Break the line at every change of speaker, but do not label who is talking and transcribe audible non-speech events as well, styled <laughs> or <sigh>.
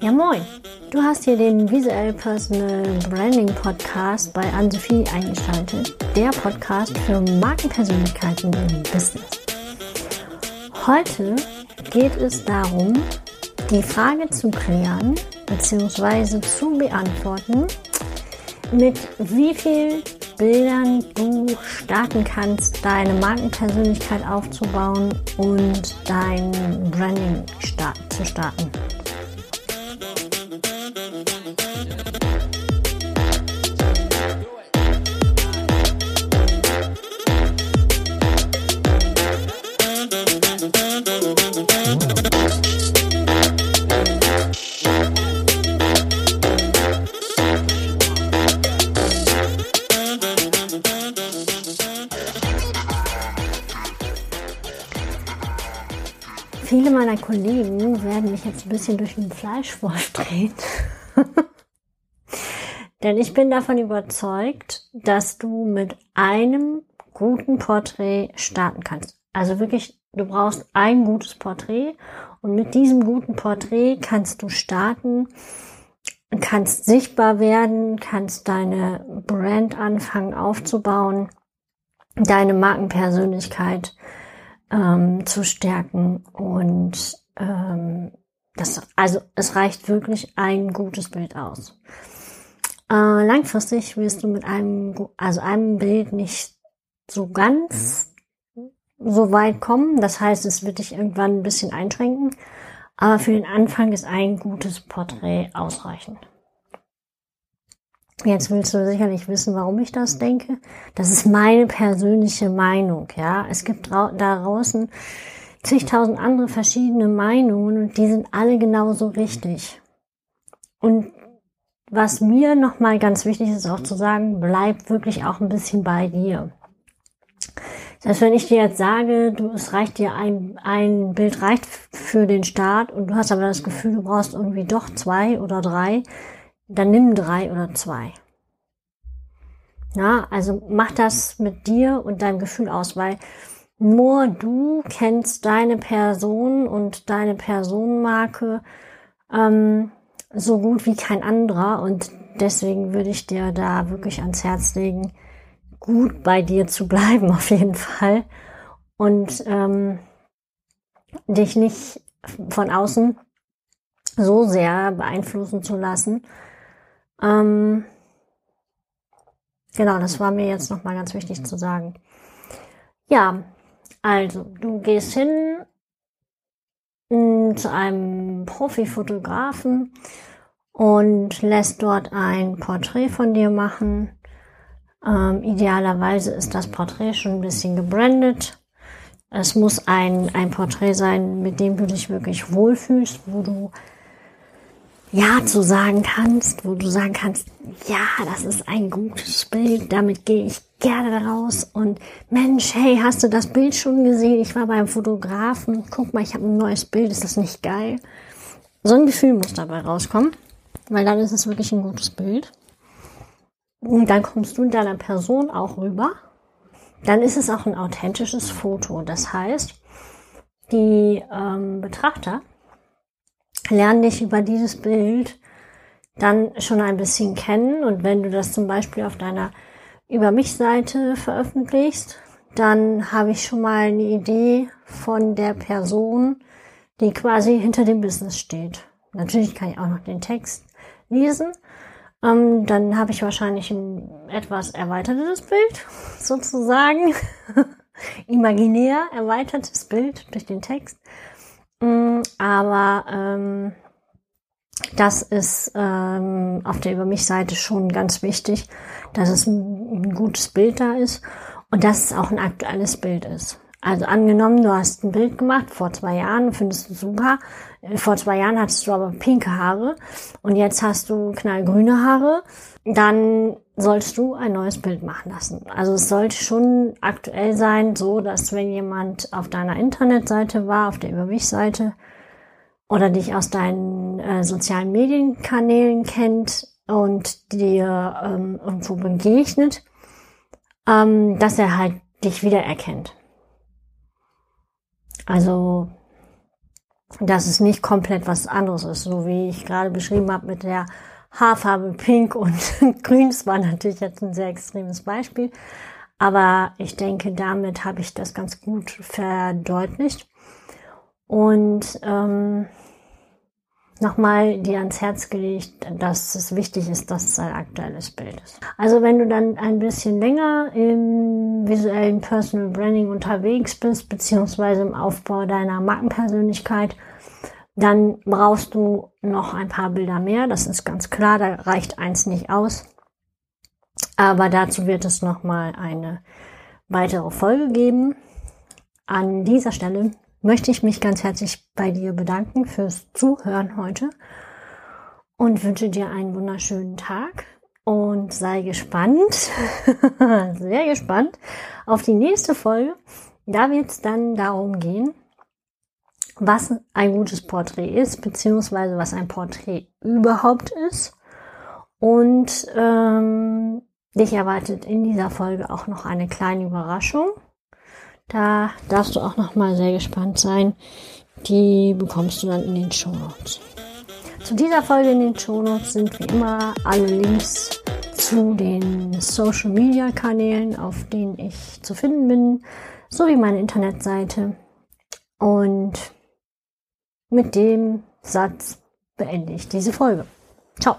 Ja, moin. Du hast hier den Visual Personal Branding Podcast bei Anne-Sophie eingeschaltet. Der Podcast für Markenpersönlichkeiten im Business. Heute geht es darum, die Frage zu klären bzw. zu beantworten, mit wie viel Bildern du starten kannst, deine Markenpersönlichkeit aufzubauen und dein Branding start zu starten. Viele meiner Kollegen werden mich jetzt ein bisschen durch den Fleischwolf <laughs> drehen. Denn ich bin davon überzeugt, dass du mit einem guten Porträt starten kannst. Also wirklich, du brauchst ein gutes Porträt und mit diesem guten Porträt kannst du starten, kannst sichtbar werden, kannst deine Brand anfangen aufzubauen, deine Markenpersönlichkeit ähm, zu stärken. Und ähm, das, also es reicht wirklich ein gutes Bild aus. Äh, langfristig wirst du mit einem, also einem Bild nicht so ganz so weit kommen. Das heißt, es wird dich irgendwann ein bisschen einschränken. Aber für den Anfang ist ein gutes Porträt ausreichend. Jetzt willst du sicherlich wissen, warum ich das denke. Das ist meine persönliche Meinung, ja. Es gibt da draußen zigtausend andere verschiedene Meinungen und die sind alle genauso richtig. Und was mir nochmal ganz wichtig ist auch zu sagen, bleib wirklich auch ein bisschen bei dir. Das heißt, wenn ich dir jetzt sage, du, es reicht dir ein, ein Bild reicht für den Start und du hast aber das Gefühl, du brauchst irgendwie doch zwei oder drei, dann nimm drei oder zwei. Ja, also mach das mit dir und deinem Gefühl aus, weil nur du kennst deine Person und deine Personenmarke ähm, so gut wie kein anderer und deswegen würde ich dir da wirklich ans Herz legen, gut bei dir zu bleiben <laughs> auf jeden Fall und ähm, dich nicht von außen so sehr beeinflussen zu lassen, ähm, genau, das war mir jetzt nochmal ganz wichtig zu sagen. Ja, also du gehst hin mm, zu einem Profifotografen und lässt dort ein Porträt von dir machen. Ähm, idealerweise ist das Porträt schon ein bisschen gebrandet. Es muss ein, ein Porträt sein, mit dem du dich wirklich wohlfühlst, wo du ja zu sagen kannst, wo du sagen kannst, ja, das ist ein gutes Bild, damit gehe ich gerne raus und Mensch, hey, hast du das Bild schon gesehen? Ich war beim Fotografen, guck mal, ich habe ein neues Bild, ist das nicht geil? So ein Gefühl muss dabei rauskommen, weil dann ist es wirklich ein gutes Bild. Und dann kommst du in deiner Person auch rüber. Dann ist es auch ein authentisches Foto. Das heißt, die ähm, Betrachter lern dich über dieses Bild dann schon ein bisschen kennen. Und wenn du das zum Beispiel auf deiner Über mich Seite veröffentlichst, dann habe ich schon mal eine Idee von der Person, die quasi hinter dem Business steht. Natürlich kann ich auch noch den Text lesen. Ähm, dann habe ich wahrscheinlich ein etwas erweitertes Bild, <laughs> sozusagen. <laughs> Imaginär erweitertes Bild durch den Text. Mm, aber ähm, das ist ähm, auf der Über mich-Seite schon ganz wichtig, dass es ein, ein gutes Bild da ist und dass es auch ein aktuelles Bild ist. Also angenommen, du hast ein Bild gemacht vor zwei Jahren, findest du super. Vor zwei Jahren hattest du aber pinke Haare und jetzt hast du knallgrüne Haare. Dann sollst du ein neues Bild machen lassen. Also es sollte schon aktuell sein, so dass wenn jemand auf deiner Internetseite war, auf der Über mich Seite oder dich aus deinen äh, sozialen Medienkanälen kennt und dir ähm, irgendwo begegnet, ähm, dass er halt dich wiedererkennt. Also, dass es nicht komplett was anderes ist, so wie ich gerade beschrieben habe mit der Haarfarbe Pink und <laughs> Grün. Das war natürlich jetzt ein sehr extremes Beispiel. Aber ich denke, damit habe ich das ganz gut verdeutlicht. Und ähm, nochmal dir ans Herz gelegt, dass es wichtig ist, dass es ein aktuelles Bild ist. Also wenn du dann ein bisschen länger im visuellen Personal Branding unterwegs bist, beziehungsweise im Aufbau deiner Markenpersönlichkeit, dann brauchst du noch ein paar Bilder mehr. Das ist ganz klar, da reicht eins nicht aus. Aber dazu wird es nochmal eine weitere Folge geben. An dieser Stelle möchte ich mich ganz herzlich bei dir bedanken fürs Zuhören heute und wünsche dir einen wunderschönen Tag und sei gespannt, <laughs> sehr gespannt auf die nächste Folge. Da wird es dann darum gehen, was ein gutes Porträt ist, beziehungsweise was ein Porträt überhaupt ist. Und ähm, dich erwartet in dieser Folge auch noch eine kleine Überraschung. Da darfst du auch noch mal sehr gespannt sein. Die bekommst du dann in den Show Notes. Zu dieser Folge in den Show Notes sind wie immer alle Links zu den Social Media Kanälen, auf denen ich zu finden bin, sowie meine Internetseite. Und mit dem Satz beende ich diese Folge. Ciao.